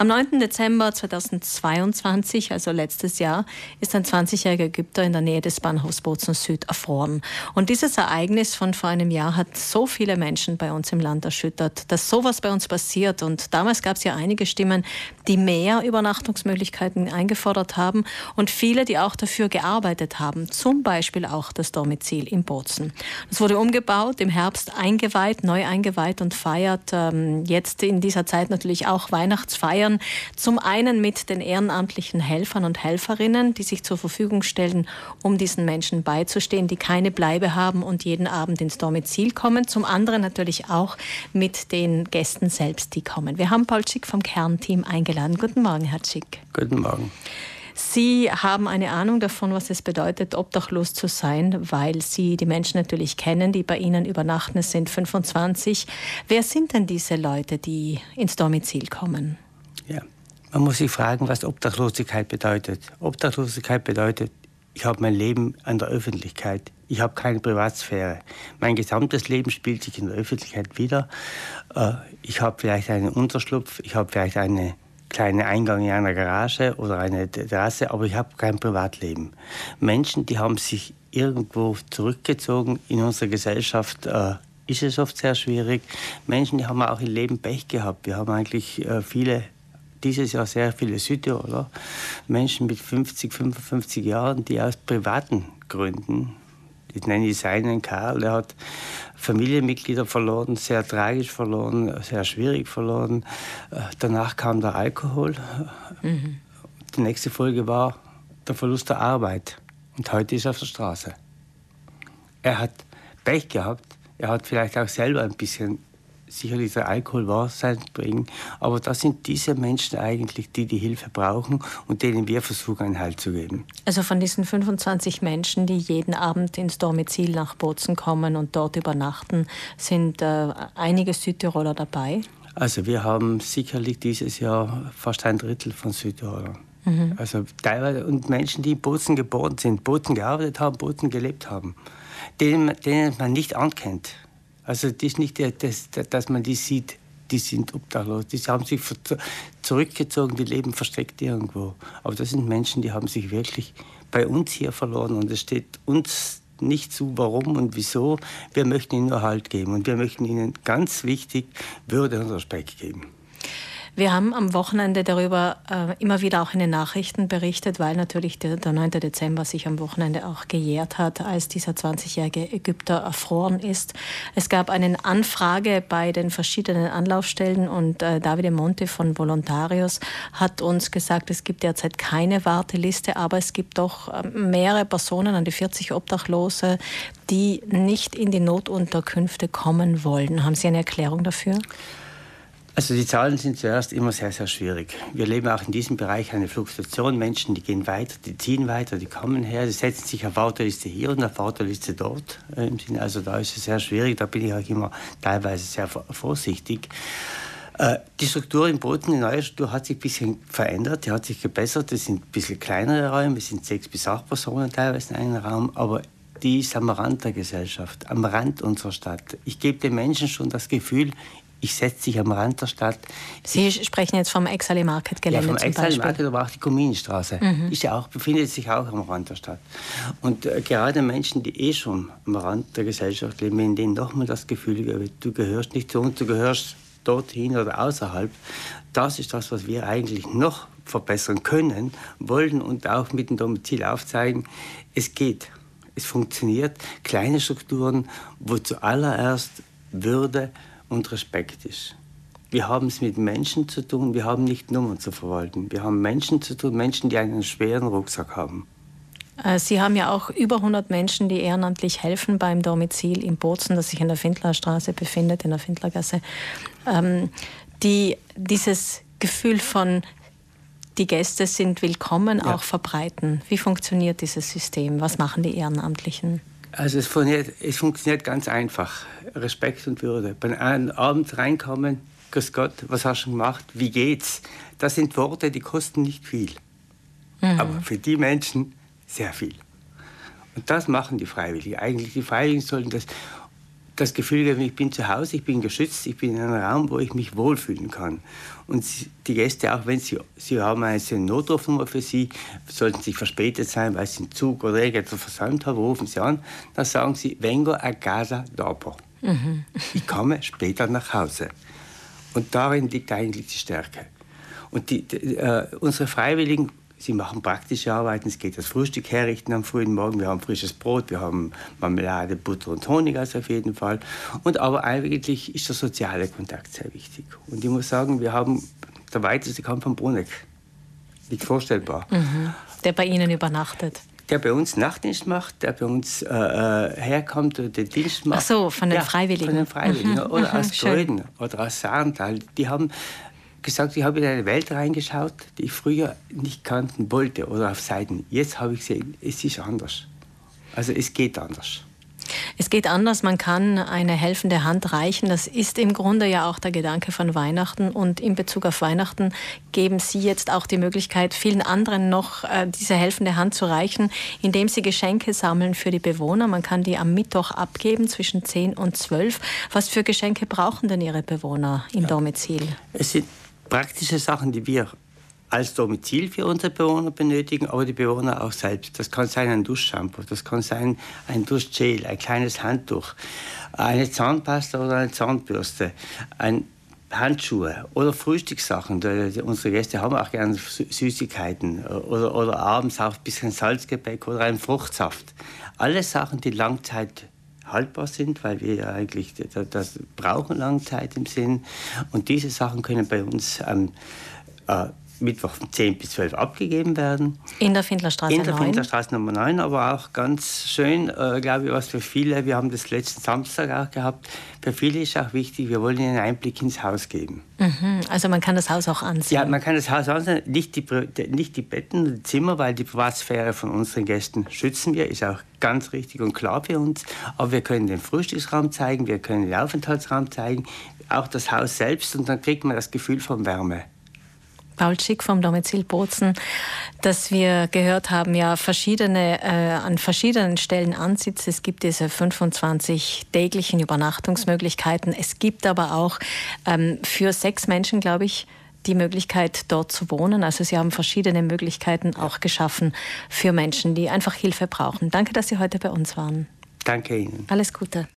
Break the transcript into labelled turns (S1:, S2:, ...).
S1: Am 9. Dezember 2022, also letztes Jahr, ist ein 20-jähriger Ägypter in der Nähe des Bahnhofs Bozen Süd erfroren. Und dieses Ereignis von vor einem Jahr hat so viele Menschen bei uns im Land erschüttert, dass sowas bei uns passiert. Und damals gab es ja einige Stimmen, die mehr Übernachtungsmöglichkeiten eingefordert haben und viele, die auch dafür gearbeitet haben. Zum Beispiel auch das Domizil in Bozen. Es wurde umgebaut, im Herbst eingeweiht, neu eingeweiht und feiert ähm, jetzt in dieser Zeit natürlich auch Weihnachtsfeiern Jahren. Zum einen mit den ehrenamtlichen Helfern und Helferinnen, die sich zur Verfügung stellen, um diesen Menschen beizustehen, die keine Bleibe haben und jeden Abend ins Domizil kommen. Zum anderen natürlich auch mit den Gästen selbst, die kommen. Wir haben Paul Schick vom Kernteam eingeladen. Guten Morgen, Herr Schick.
S2: Guten Morgen.
S1: Sie haben eine Ahnung davon, was es bedeutet, obdachlos zu sein, weil Sie die Menschen natürlich kennen, die bei Ihnen übernachten. Es sind 25. Wer sind denn diese Leute, die ins Domizil kommen?
S2: Ja, man muss sich fragen, was Obdachlosigkeit bedeutet. Obdachlosigkeit bedeutet, ich habe mein Leben an der Öffentlichkeit. Ich habe keine Privatsphäre. Mein gesamtes Leben spielt sich in der Öffentlichkeit wieder. Äh, ich habe vielleicht einen Unterschlupf, ich habe vielleicht einen kleinen Eingang in einer Garage oder eine Terrasse, aber ich habe kein Privatleben. Menschen, die haben sich irgendwo zurückgezogen in unserer Gesellschaft. Äh, ist es oft sehr schwierig. Menschen, die haben auch im Leben Pech gehabt. Wir haben eigentlich äh, viele dieses Jahr sehr viele Südtiroler, Menschen mit 50, 55 Jahren, die aus privaten Gründen, ich nenne ich seinen Karl, er hat Familienmitglieder verloren, sehr tragisch verloren, sehr schwierig verloren. Äh, danach kam der Alkohol. Mhm. Die nächste Folge war der Verlust der Arbeit. Und heute ist er auf der Straße. Er hat Pech gehabt. Er hat vielleicht auch selber ein bisschen sicherlich der Alkohol Wahrsein bringen, aber das sind diese Menschen eigentlich, die die Hilfe brauchen und denen wir versuchen, ein Halt zu geben.
S1: Also von diesen 25 Menschen, die jeden Abend ins Domizil nach Bozen kommen und dort übernachten, sind äh, einige Südtiroler dabei?
S2: Also wir haben sicherlich dieses Jahr fast ein Drittel von Südtirolern. Mhm. Also teilweise und Menschen, die in Bozen geboren sind, Bozen gearbeitet haben, Bozen gelebt haben, denen, denen man nicht ankennt. Also das ist nicht, das, dass man die sieht, die sind obdachlos. Die haben sich zurückgezogen, die leben versteckt irgendwo. Aber das sind Menschen, die haben sich wirklich bei uns hier verloren. Und es steht uns nicht zu, warum und wieso. Wir möchten ihnen nur Halt geben. Und wir möchten ihnen ganz wichtig Würde und Respekt geben.
S1: Wir haben am Wochenende darüber äh, immer wieder auch in den Nachrichten berichtet, weil natürlich der, der 9. Dezember sich am Wochenende auch gejährt hat, als dieser 20-jährige Ägypter erfroren ist. Es gab eine Anfrage bei den verschiedenen Anlaufstellen und äh, Davide Monte von Volontarios hat uns gesagt, es gibt derzeit keine Warteliste, aber es gibt doch äh, mehrere Personen, an die 40 Obdachlose, die nicht in die Notunterkünfte kommen wollen. Haben Sie eine Erklärung dafür?
S2: Also die Zahlen sind zuerst immer sehr, sehr schwierig. Wir leben auch in diesem Bereich eine Fluktuation. Menschen, die gehen weiter, die ziehen weiter, die kommen her, die setzen sich auf Warteliste hier und auf Warteliste dort. Äh, also da ist es sehr schwierig, da bin ich auch immer teilweise sehr vorsichtig. Äh, die Struktur im Boden, die neue Struktur hat sich ein bisschen verändert, die hat sich gebessert. Das sind ein bisschen kleinere Räume, es sind sechs bis acht Personen teilweise in einem Raum, aber die ist am Rand der Gesellschaft, am Rand unserer Stadt. Ich gebe den Menschen schon das Gefühl, ich setze sich am Rand der Stadt.
S1: Sie ich, sprechen jetzt vom Exali Market Gelände ja, vom Exali Market,
S2: aber auch die Kommunenstraße. Mhm. Ist ja auch, befindet sich auch am Rand der Stadt. Und äh, gerade Menschen, die eh schon am Rand der Gesellschaft leben, in denen nochmal das Gefühl, du gehörst nicht zu uns, du gehörst dorthin oder außerhalb. Das ist das, was wir eigentlich noch verbessern können, wollen und auch mit dem Domizil aufzeigen, es geht. Es funktioniert. Kleine Strukturen, wo zuallererst Würde, und Respekt ist. Wir haben es mit Menschen zu tun, wir haben nicht Nummern zu verwalten. Wir haben Menschen zu tun, Menschen, die einen schweren Rucksack haben.
S1: Äh, Sie haben ja auch über 100 Menschen, die ehrenamtlich helfen beim Domizil in Bozen, das sich in der Findlerstraße befindet, in der Findlergasse, ähm, die dieses Gefühl von die Gäste sind willkommen ja. auch verbreiten. Wie funktioniert dieses System? Was machen die Ehrenamtlichen?
S2: Also es funktioniert, es funktioniert ganz einfach. Respekt und Würde. Beim Abend reinkommen, Grüß Gott, was hast du gemacht? Wie geht's? Das sind Worte, die kosten nicht viel. Mhm. Aber für die Menschen sehr viel. Und das machen die Freiwilligen. Eigentlich die Freiwilligen sollten das das Gefühl geben, ich bin zu Hause, ich bin geschützt, ich bin in einem Raum, wo ich mich wohlfühlen kann. Und die Gäste, auch wenn sie, sie haben eine Notrufnummer für sie, sollten sie verspätet sein, weil sie einen Zug oder irgendetwas versäumt haben, rufen sie an, dann sagen sie, vengo a casa dopo. Mhm. Ich komme später nach Hause. Und darin liegt eigentlich die Stärke. Und die, die, äh, unsere Freiwilligen Sie machen praktische Arbeiten. Es geht das Frühstück herrichten am frühen Morgen. Wir haben frisches Brot, wir haben Marmelade, Butter und Honig, also auf jeden Fall. Und aber eigentlich ist der soziale Kontakt sehr wichtig. Und ich muss sagen, wir haben der weiteste kommt von Bruneck. Nicht vorstellbar.
S1: Mhm. Der bei Ihnen übernachtet
S2: der bei uns Nachtdienst macht, der bei uns äh, äh herkommt und den Dienst macht.
S1: Ach so, von den ja, Freiwilligen.
S2: Von den Freiwilligen. Mhm. Oder aus Gröden oder aus Saarntal. Die haben gesagt, ich habe in eine Welt reingeschaut, die ich früher nicht kannten wollte oder auf Seiten. Jetzt habe ich gesehen, es ist anders. Also es geht anders.
S1: Es geht anders, man kann eine helfende Hand reichen. Das ist im Grunde ja auch der Gedanke von Weihnachten. Und in Bezug auf Weihnachten geben Sie jetzt auch die Möglichkeit, vielen anderen noch äh, diese helfende Hand zu reichen, indem Sie Geschenke sammeln für die Bewohner. Man kann die am Mittwoch abgeben zwischen 10 und 12. Was für Geschenke brauchen denn Ihre Bewohner im Domizil?
S2: Es sind praktische Sachen, die wir als Domizil für unsere Bewohner benötigen, aber die Bewohner auch selbst. Das kann sein ein Duschshampoo, das kann sein ein Duschgel, ein kleines Handtuch, eine Zahnpasta oder eine Zahnbürste, ein Handschuhe oder Frühstückssachen. Unsere Gäste haben auch gerne Süßigkeiten oder, oder abends auch ein bisschen Salzgebäck oder einen Fruchtsaft. Alle Sachen, die Langzeit haltbar sind, weil wir ja eigentlich das brauchen lange Zeit im Sinn. Und diese Sachen können bei uns am äh, Mittwoch von 10 bis 12 abgegeben werden.
S1: In der Findlerstraße 9?
S2: In der 9. Findlerstraße Nummer 9, aber auch ganz schön, äh, glaube ich, was für viele, wir haben das letzten Samstag auch gehabt, für viele ist auch wichtig, wir wollen ihnen einen Einblick ins Haus geben.
S1: Mhm, also man kann das Haus auch ansehen?
S2: Ja, man kann das Haus ansehen, nicht die, nicht die Betten, die Zimmer, weil die Privatsphäre von unseren Gästen schützen wir, ist auch ganz richtig und klar für uns, aber wir können den Frühstücksraum zeigen, wir können den Aufenthaltsraum zeigen, auch das Haus selbst. Und dann kriegt man das Gefühl von Wärme.
S1: Paul Schick vom Domizil Bozen, dass wir gehört haben, ja verschiedene, äh, an verschiedenen Stellen Ansitz. Es gibt diese 25 täglichen Übernachtungsmöglichkeiten. Es gibt aber auch ähm, für sechs Menschen, glaube ich, die Möglichkeit, dort zu wohnen. Also Sie haben verschiedene Möglichkeiten auch geschaffen für Menschen, die einfach Hilfe brauchen. Danke, dass Sie heute bei uns waren.
S2: Danke Ihnen.
S1: Alles Gute.